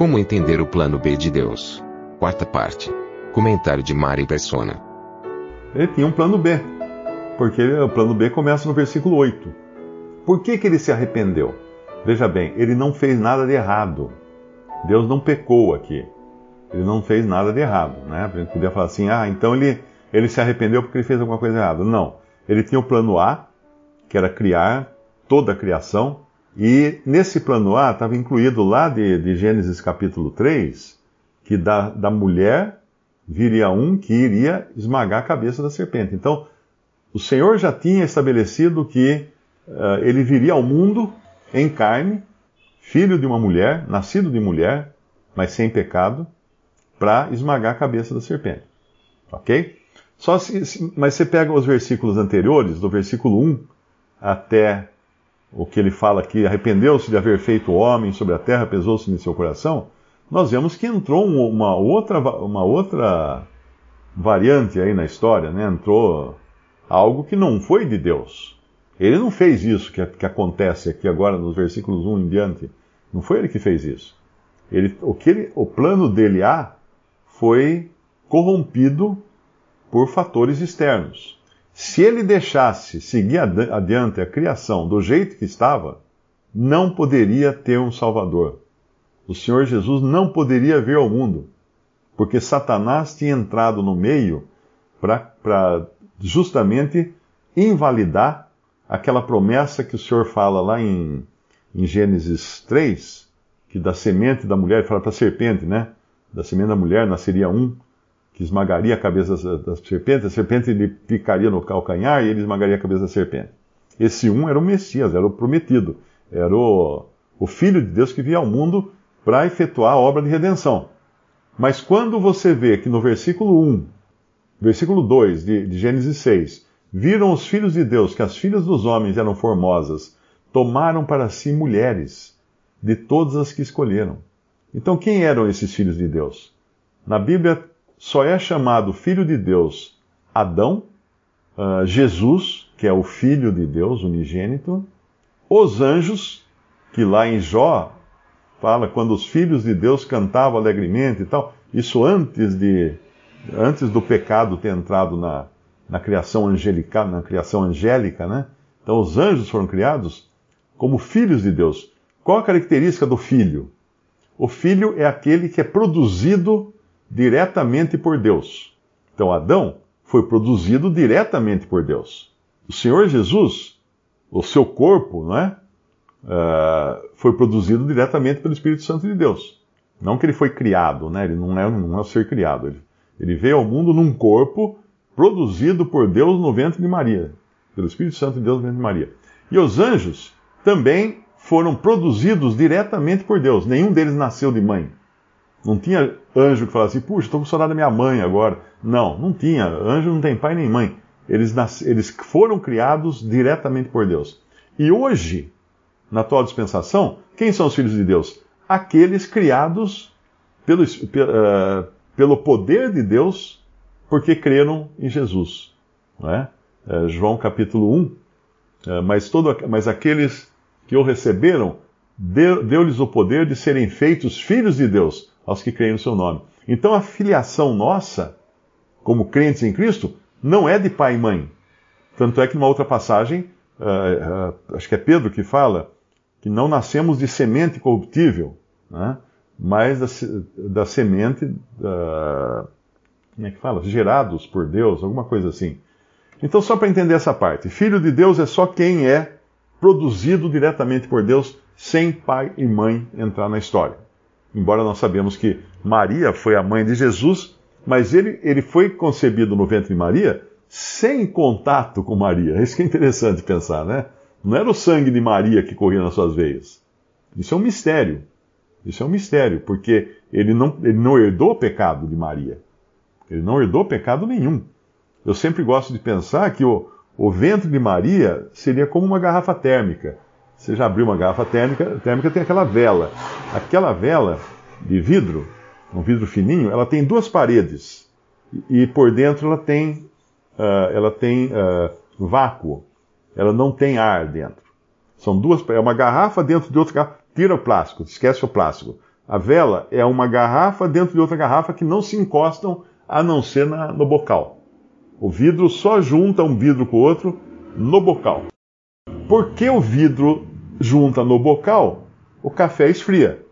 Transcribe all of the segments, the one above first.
Como entender o plano B de Deus? Quarta parte. Comentário de Mari Persona. Ele tinha um plano B, porque o plano B começa no versículo 8. Por que, que ele se arrependeu? Veja bem, ele não fez nada de errado. Deus não pecou aqui. Ele não fez nada de errado. Né? A gente podia falar assim, ah, então ele, ele se arrependeu porque ele fez alguma coisa errada. Não. Ele tinha o plano A, que era criar toda a criação, e nesse plano A estava incluído lá de, de, Gênesis capítulo 3, que da, da mulher viria um que iria esmagar a cabeça da serpente. Então, o Senhor já tinha estabelecido que uh, ele viria ao mundo em carne, filho de uma mulher, nascido de mulher, mas sem pecado, para esmagar a cabeça da serpente. Ok? Só se, mas você pega os versículos anteriores, do versículo 1 até o que ele fala aqui, arrependeu-se de haver feito homem sobre a terra, pesou-se em seu coração, nós vemos que entrou uma outra, uma outra variante aí na história, né? entrou algo que não foi de Deus. Ele não fez isso que, que acontece aqui agora nos versículos 1 em diante. Não foi ele que fez isso. Ele, o, que ele, o plano dele A foi corrompido por fatores externos. Se ele deixasse seguir adiante a criação do jeito que estava, não poderia ter um Salvador. O Senhor Jesus não poderia vir ao mundo, porque Satanás tinha entrado no meio para justamente invalidar aquela promessa que o Senhor fala lá em, em Gênesis 3, que da semente da mulher, fala para a serpente, né? Da semente da mulher nasceria um que esmagaria a cabeça da, serpente, a serpente lhe picaria no calcanhar e ele esmagaria a cabeça da serpente. Esse um era o Messias, era o prometido, era o, o Filho de Deus que via ao mundo para efetuar a obra de redenção. Mas quando você vê que no versículo 1, versículo 2 de, de Gênesis 6, Viram os filhos de Deus que as filhas dos homens eram formosas, tomaram para si mulheres, de todas as que escolheram. Então, quem eram esses filhos de Deus? Na Bíblia só é chamado filho de Deus Adão, uh, Jesus, que é o filho de Deus, unigênito, os anjos, que lá em Jó fala quando os filhos de Deus cantavam alegremente e tal, isso antes de antes do pecado ter entrado na, na criação angelical, na criação angélica, né? Então os anjos foram criados como filhos de Deus. Qual a característica do filho? O filho é aquele que é produzido diretamente por Deus. Então Adão foi produzido diretamente por Deus. O Senhor Jesus, o seu corpo, não é? Uh, foi produzido diretamente pelo Espírito Santo de Deus. Não que ele foi criado, né? Ele não é, não é um ser criado. Ele, ele veio ao mundo num corpo produzido por Deus no ventre de Maria, pelo Espírito Santo de Deus no ventre de Maria. E os anjos também foram produzidos diretamente por Deus. Nenhum deles nasceu de mãe. Não tinha anjo que falasse puxa, estou com saudade da minha mãe agora. Não, não tinha. Anjo não tem pai nem mãe. Eles, nas... eles foram criados diretamente por Deus. E hoje, na atual dispensação, quem são os filhos de Deus? Aqueles criados pelo, uh, pelo poder de Deus porque creram em Jesus. É? É, João capítulo 1. É, mas, todo, mas aqueles que o receberam, deu-lhes o poder de serem feitos filhos de Deus, aos que creem no seu nome. Então a filiação nossa, como crentes em Cristo, não é de pai e mãe. Tanto é que numa outra passagem, uh, uh, acho que é Pedro que fala, que não nascemos de semente corruptível, né? mas da, da semente. Uh, como é que fala? Gerados por Deus, alguma coisa assim. Então, só para entender essa parte, filho de Deus é só quem é produzido diretamente por Deus, sem pai e mãe entrar na história. Embora nós sabemos que Maria foi a mãe de Jesus, mas ele, ele foi concebido no ventre de Maria sem contato com Maria. Isso que é interessante pensar, né? Não era o sangue de Maria que corria nas suas veias. Isso é um mistério. Isso é um mistério, porque ele não, ele não herdou o pecado de Maria. Ele não herdou pecado nenhum. Eu sempre gosto de pensar que o, o ventre de Maria seria como uma garrafa térmica. Você já abriu uma garrafa térmica, térmica tem aquela vela. Aquela vela de vidro, um vidro fininho, ela tem duas paredes. E, por dentro ela tem, uh, ela tem uh, vácuo. Ela não tem ar dentro. São duas, é uma garrafa dentro de outra garrafa. Tira o plástico, esquece o plástico. A vela é uma garrafa dentro de outra garrafa que não se encostam a não ser na, no bocal. O vidro só junta um vidro com o outro no bocal. Por que o vidro junta no bocal? O café esfria.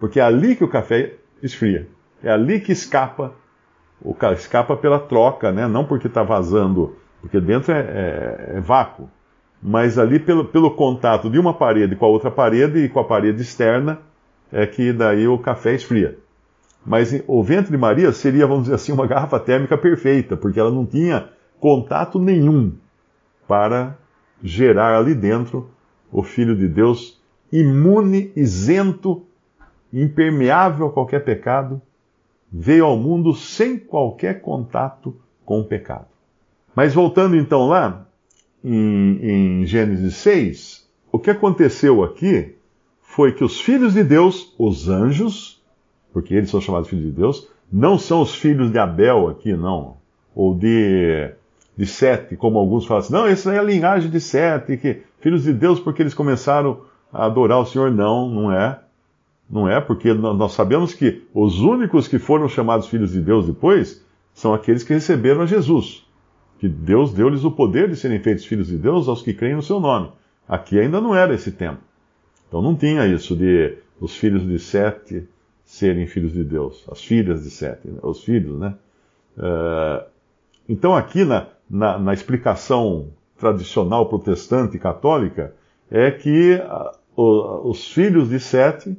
Porque é ali que o café esfria. É ali que escapa. O escapa pela troca, né? não porque está vazando, porque dentro é, é, é vácuo mas ali pelo, pelo contato de uma parede com a outra parede e com a parede externa, é que daí o café esfria. Mas o ventre de Maria seria, vamos dizer assim, uma garrafa térmica perfeita, porque ela não tinha contato nenhum para gerar ali dentro o Filho de Deus imune, isento, impermeável a qualquer pecado, veio ao mundo sem qualquer contato com o pecado. Mas voltando então lá, em, em Gênesis 6, o que aconteceu aqui foi que os filhos de Deus, os anjos, porque eles são chamados filhos de Deus, não são os filhos de Abel aqui, não, ou de, de Sete, como alguns falam assim, não, essa é a linhagem de Sete, que filhos de Deus porque eles começaram a adorar o Senhor. Não, não é. Não é, porque nós sabemos que os únicos que foram chamados filhos de Deus depois são aqueles que receberam a Jesus que Deus deu-lhes o poder de serem feitos filhos de Deus aos que creem no seu nome. Aqui ainda não era esse tempo. Então não tinha isso de os filhos de Sete serem filhos de Deus, as filhas de Sete, né? os filhos, né? Uh, então aqui na, na, na, explicação tradicional protestante católica é que o, os filhos de Sete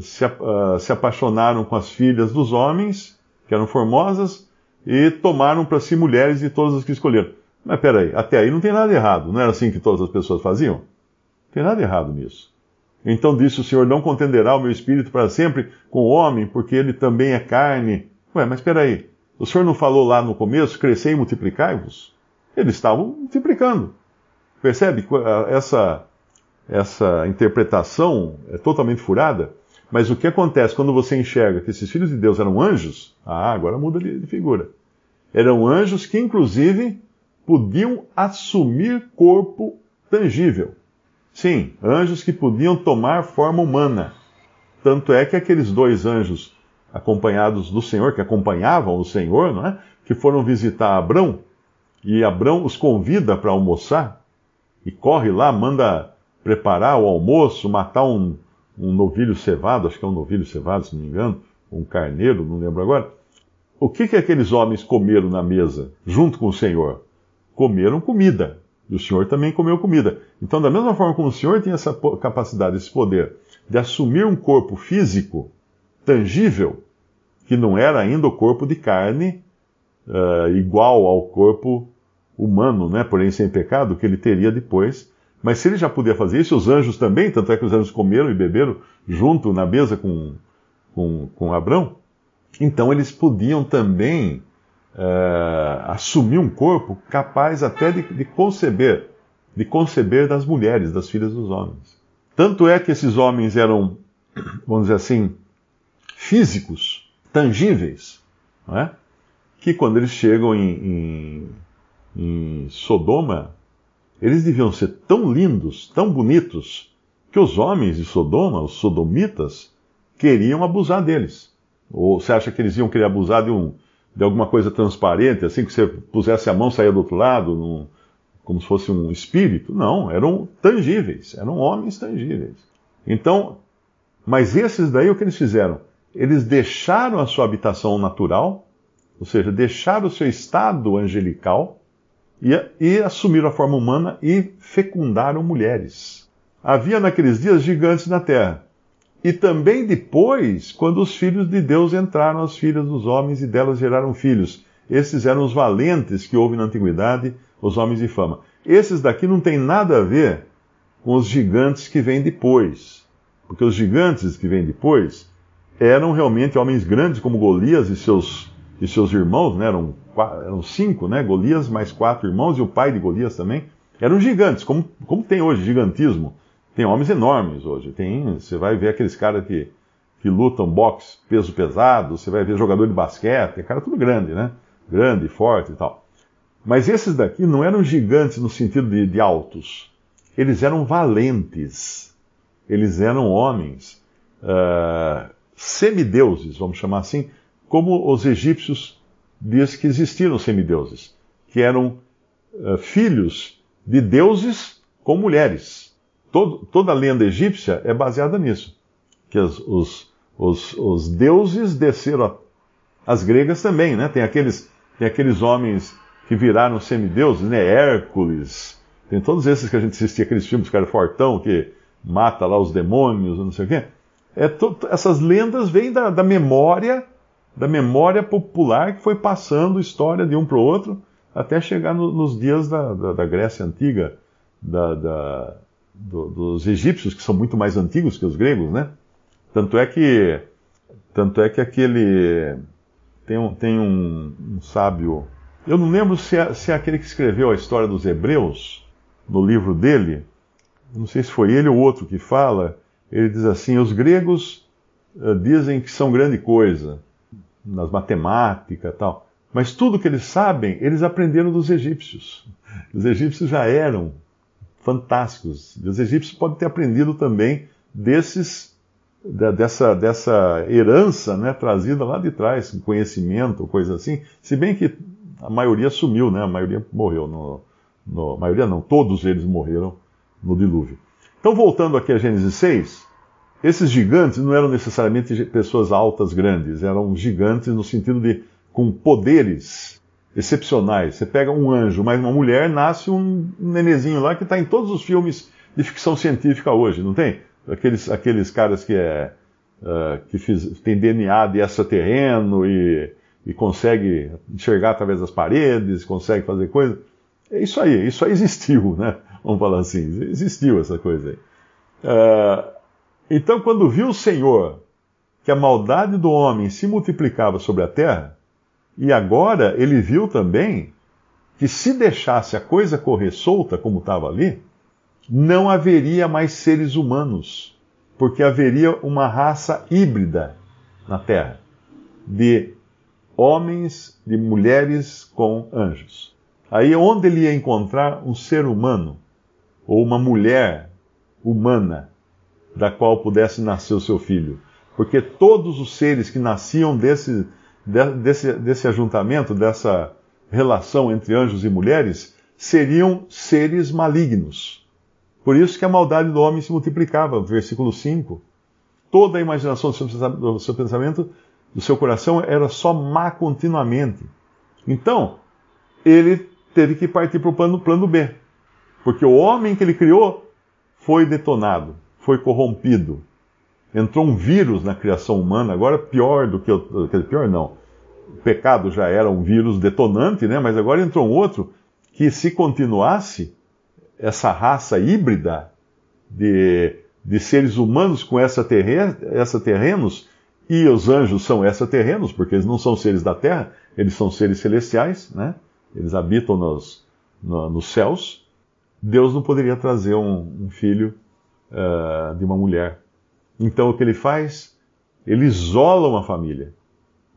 se, uh, se apaixonaram com as filhas dos homens, que eram formosas, e tomaram para si mulheres de todas as que escolheram. Mas peraí, até aí não tem nada errado. Não era assim que todas as pessoas faziam? Não tem nada errado nisso. Então disse o Senhor: Não contenderá o meu espírito para sempre com o homem, porque ele também é carne. Ué, mas peraí, o Senhor não falou lá no começo: crescei e multiplicai-vos? Eles estavam multiplicando. Percebe essa, essa interpretação é totalmente furada? Mas o que acontece quando você enxerga que esses filhos de Deus eram anjos? Ah, agora muda de, figura. Eram anjos que, inclusive, podiam assumir corpo tangível. Sim, anjos que podiam tomar forma humana. Tanto é que aqueles dois anjos acompanhados do Senhor, que acompanhavam o Senhor, não é? que foram visitar Abrão, e Abrão os convida para almoçar, e corre lá, manda preparar o almoço, matar um, um novilho cevado, acho que é um novilho cevado, se não me engano, um carneiro, não lembro agora. O que, que aqueles homens comeram na mesa, junto com o Senhor? Comeram comida. E o Senhor também comeu comida. Então, da mesma forma como o Senhor tinha essa capacidade, esse poder de assumir um corpo físico, tangível, que não era ainda o corpo de carne, uh, igual ao corpo humano, né, porém sem pecado, que ele teria depois mas se ele já podia fazer isso, os anjos também, tanto é que os anjos comeram e beberam junto na mesa com, com, com Abrão, então eles podiam também uh, assumir um corpo capaz até de, de conceber, de conceber das mulheres, das filhas dos homens. Tanto é que esses homens eram, vamos dizer assim, físicos, tangíveis, não é? que quando eles chegam em, em, em Sodoma, eles deviam ser tão lindos, tão bonitos, que os homens de Sodoma, os sodomitas, queriam abusar deles. Ou você acha que eles iam querer abusar de, um, de alguma coisa transparente, assim que você pusesse a mão saia do outro lado, num, como se fosse um espírito? Não, eram tangíveis, eram homens tangíveis. Então, mas esses daí o que eles fizeram? Eles deixaram a sua habitação natural, ou seja, deixaram o seu estado angelical e, e assumiram a forma humana e fecundaram mulheres. Havia naqueles dias gigantes na terra. E também depois, quando os filhos de Deus entraram as filhas dos homens e delas geraram filhos. Esses eram os valentes que houve na antiguidade, os homens de fama. Esses daqui não têm nada a ver com os gigantes que vêm depois. Porque os gigantes que vêm depois eram realmente homens grandes como Golias e seus, e seus irmãos, né? eram, eram cinco, né? Golias mais quatro irmãos e o pai de Golias também. Eram gigantes, como, como tem hoje gigantismo. Tem homens enormes hoje. Tem, você vai ver aqueles caras que, que lutam boxe peso pesado, você vai ver jogador de basquete, é cara tudo grande, né? Grande, forte e tal. Mas esses daqui não eram gigantes no sentido de, de altos. Eles eram valentes. Eles eram homens uh, semideuses, vamos chamar assim, como os egípcios diz que existiram semideuses, que eram uh, filhos de deuses com mulheres. Todo, toda a lenda egípcia é baseada nisso, que os, os, os, os deuses desceram, as gregas também, né? Tem aqueles, tem aqueles homens que viraram semideuses, né? Hércules, tem todos esses que a gente assistia aqueles filmes, cara fortão, que mata lá os demônios, não sei o quê. É to, essas lendas vêm da, da, memória, da memória popular que foi passando história de um para o outro, até chegar no, nos dias da, da, da, Grécia Antiga, do, dos egípcios, que são muito mais antigos que os gregos, né? Tanto é que, tanto é que aquele tem um, tem um, um sábio eu não lembro se é, se é aquele que escreveu a história dos Hebreus, no livro dele, não sei se foi ele ou outro que fala, ele diz assim: os gregos uh, dizem que são grande coisa, nas matemáticas e tal, mas tudo que eles sabem, eles aprenderam dos egípcios. Os egípcios já eram fantásticos. Os egípcios podem ter aprendido também desses dessa, dessa herança né, trazida lá de trás, conhecimento, coisa assim. Se bem que a maioria sumiu, né? A maioria morreu. No, no, a maioria não, todos eles morreram no dilúvio. Então, voltando aqui a Gênesis 6, esses gigantes não eram necessariamente pessoas altas, grandes, eram gigantes no sentido de com poderes excepcionais. Você pega um anjo, mas uma mulher, nasce um nenezinho lá que está em todos os filmes de ficção científica hoje, não tem? Aqueles, aqueles caras que é. Uh, que fiz, tem DNA de extraterreno e e consegue enxergar através das paredes, consegue fazer coisas. É isso aí, isso aí existiu, né? Vamos falar assim, existiu essa coisa aí. Uh, então, quando viu o Senhor que a maldade do homem se multiplicava sobre a terra, e agora ele viu também que se deixasse a coisa correr solta, como estava ali, não haveria mais seres humanos, porque haveria uma raça híbrida na terra, de homens de mulheres com anjos. Aí onde ele ia encontrar um ser humano ou uma mulher humana da qual pudesse nascer o seu filho? Porque todos os seres que nasciam desse, desse, desse ajuntamento, dessa relação entre anjos e mulheres, seriam seres malignos. Por isso que a maldade do homem se multiplicava, versículo 5. Toda a imaginação do seu pensamento do seu coração era só má continuamente. Então, ele teve que partir para o plano, plano B. Porque o homem que ele criou foi detonado, foi corrompido. Entrou um vírus na criação humana, agora pior do que o. Pior não. O pecado já era um vírus detonante, né? mas agora entrou um outro que, se continuasse, essa raça híbrida de, de seres humanos com essa, terren, essa terrenos e os anjos são extraterrenos, porque eles não são seres da terra, eles são seres celestiais, né? Eles habitam nos, no, nos céus. Deus não poderia trazer um, um filho uh, de uma mulher. Então o que ele faz? Ele isola uma família.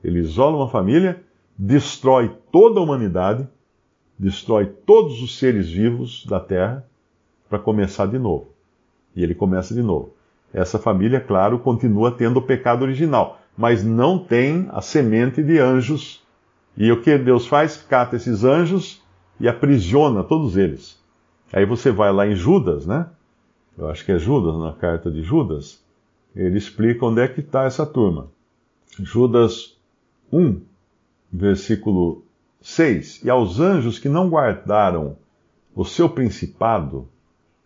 Ele isola uma família, destrói toda a humanidade, destrói todos os seres vivos da terra para começar de novo. E ele começa de novo essa família, claro, continua tendo o pecado original, mas não tem a semente de anjos. E o que Deus faz? Cata esses anjos e aprisiona todos eles. Aí você vai lá em Judas, né? Eu acho que é Judas, na carta de Judas. Ele explica onde é que está essa turma. Judas 1, versículo 6. E aos anjos que não guardaram o seu principado,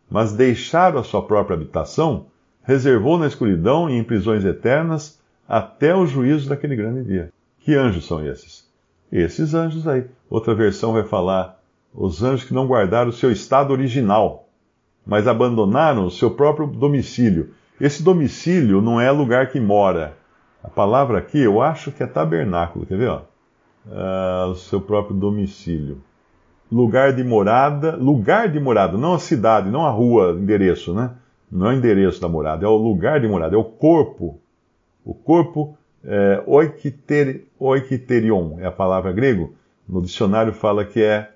mas deixaram a sua própria habitação, reservou na escuridão e em prisões eternas até o juízo daquele grande dia. Que anjos são esses? Esses anjos aí. Outra versão vai falar os anjos que não guardaram o seu estado original, mas abandonaram o seu próprio domicílio. Esse domicílio não é lugar que mora. A palavra aqui eu acho que é tabernáculo, quer ver? Ó? Ah, o seu próprio domicílio. Lugar de morada, lugar de morada, não a cidade, não a rua, endereço, né? Não é o endereço da morada, é o lugar de morada, é o corpo. O corpo, é, oikiter, oikiterion, é a palavra grego. No dicionário fala que é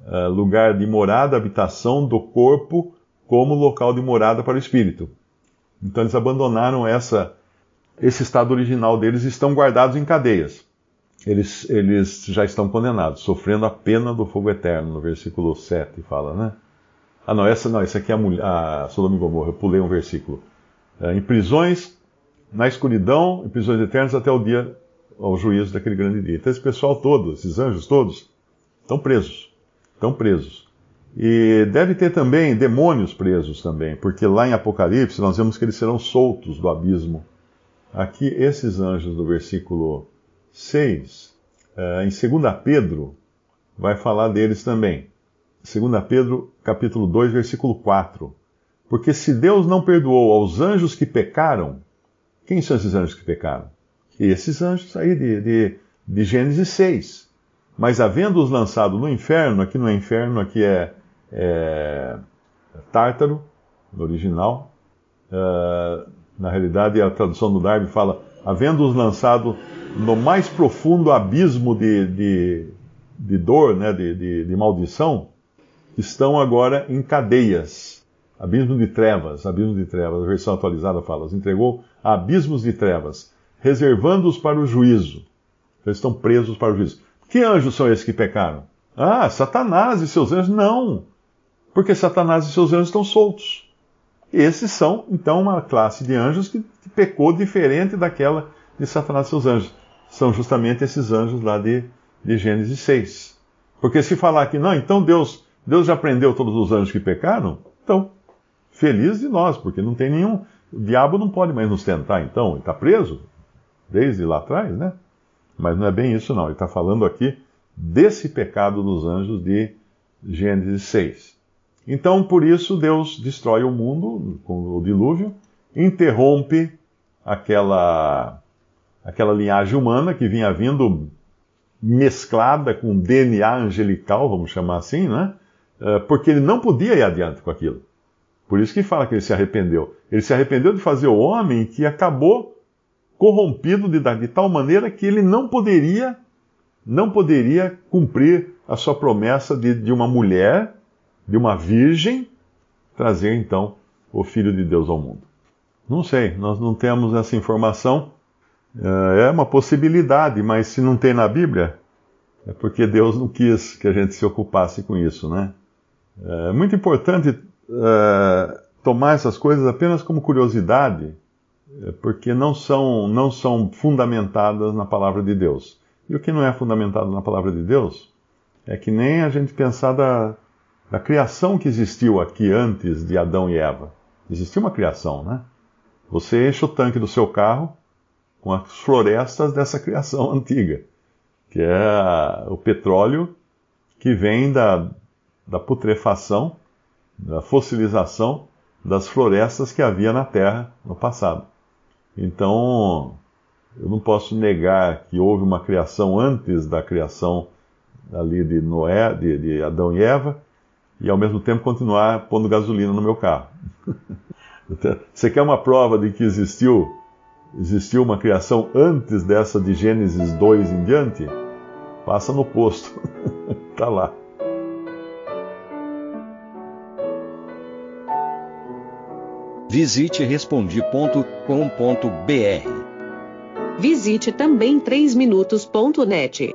uh, lugar de morada, habitação do corpo, como local de morada para o espírito. Então eles abandonaram essa, esse estado original deles e estão guardados em cadeias. Eles, eles já estão condenados, sofrendo a pena do fogo eterno, no versículo 7 fala, né? Ah, não, essa não, essa aqui é a, mulher, a Sodoma e Gomorra, eu pulei um versículo. É, em prisões, na escuridão, em prisões eternas, até o dia, ao juízo daquele grande dia. Então esse pessoal todo, esses anjos todos, estão presos. Estão presos. E deve ter também demônios presos também, porque lá em Apocalipse nós vemos que eles serão soltos do abismo. Aqui, esses anjos do versículo 6, eh, em 2 Pedro, vai falar deles também. 2 Pedro, capítulo 2, versículo 4. Porque se Deus não perdoou aos anjos que pecaram, quem são esses anjos que pecaram? Esses anjos aí de, de, de Gênesis 6. Mas havendo-os lançado no inferno, aqui no inferno, aqui é é, tártaro, no original. Uh, na realidade, a tradução do Darby fala: havendo-os lançado no mais profundo abismo de, de, de dor, né, de, de, de, maldição, estão agora em cadeias. Abismo de trevas, abismo de trevas. A versão atualizada fala: os entregou a abismos de trevas, reservando-os para o juízo. Eles estão presos para o juízo. Que anjos são esses que pecaram? Ah, Satanás e seus anjos? Não porque Satanás e seus anjos estão soltos. Esses são, então, uma classe de anjos que, pecou diferente daquela de Satanás e seus anjos. São justamente esses anjos lá de, de Gênesis 6. Porque se falar que não, então Deus, Deus já prendeu todos os anjos que pecaram, então, feliz de nós, porque não tem nenhum. O diabo não pode mais nos tentar, então, ele está preso desde lá atrás, né? Mas não é bem isso, não. Ele está falando aqui desse pecado dos anjos de Gênesis 6. Então, por isso, Deus destrói o mundo com o dilúvio, interrompe aquela, aquela linhagem humana que vinha vindo mesclada com DNA angelical, vamos chamar assim, né? Eh, porque ele não podia ir adiante com aquilo. Por isso que fala que ele se arrependeu. Ele se arrependeu de fazer o homem que acabou corrompido de, de tal maneira que ele não poderia, não poderia cumprir a sua promessa de, de uma mulher de uma virgem trazer então o Filho de Deus ao mundo. Não sei, nós não temos essa informação. É, é uma possibilidade, mas se não tem na Bíblia, é porque Deus não quis que a gente se ocupasse com isso, né? É muito importante é, tomar essas coisas apenas como curiosidade, é, porque não são, não são fundamentadas na palavra de Deus. E o que não é fundamentado na palavra de Deus é que nem a gente pensar da, da criação que existiu aqui antes de Adão e Eva. Existia uma criação, né? Você enche o tanque do seu carro com as florestas dessa criação antiga, que é o petróleo que vem da, da putrefação, da fossilização das florestas que havia na Terra no passado. Então, eu não posso negar que houve uma criação antes da criação ali de Noé, de, de Adão e Eva, e ao mesmo tempo continuar pondo gasolina no meu carro. Você quer uma prova de que existiu, existiu uma criação antes dessa de Gênesis 2 em diante? Passa no posto. Está lá. Visite respondi.com.br. Visite também 3minutos.net.